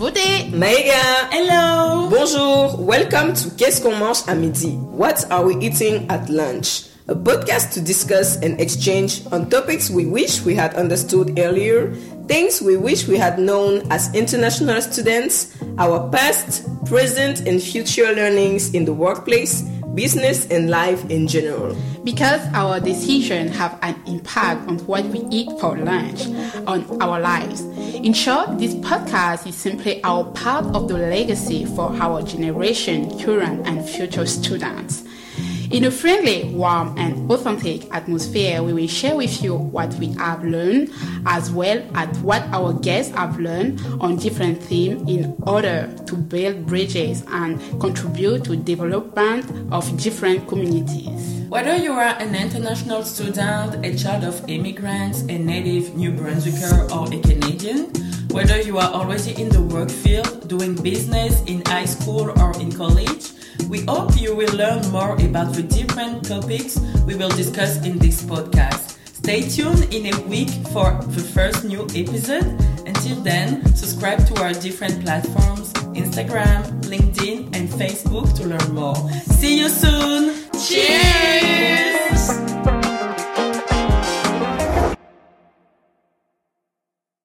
Beauté Maïga Hello Bonjour Welcome to Qu'est-ce qu'on mange à midi? What are we eating at lunch? A podcast to discuss and exchange on topics we wish we had understood earlier, things we wish we had known as international students, our past, present, and future learnings in the workplace, business, and life in general. Because our decisions have an impact on what we eat for lunch, on our lives. In short, this podcast is simply our part of the legacy for our generation, current and future students. In a friendly, warm, and authentic atmosphere, we will share with you what we have learned as well as what our guests have learned on different themes in order to build bridges and contribute to development of different communities. Whether you are an international student, a child of immigrants, a native New Brunswicker, or a Canadian, whether you are already in the work field, doing business in high school or in college, we hope you will learn more about the different topics we will discuss in this podcast. Stay tuned in a week for the first new episode. Until then, subscribe to our different platforms Instagram, LinkedIn, and Facebook to learn more. See you soon!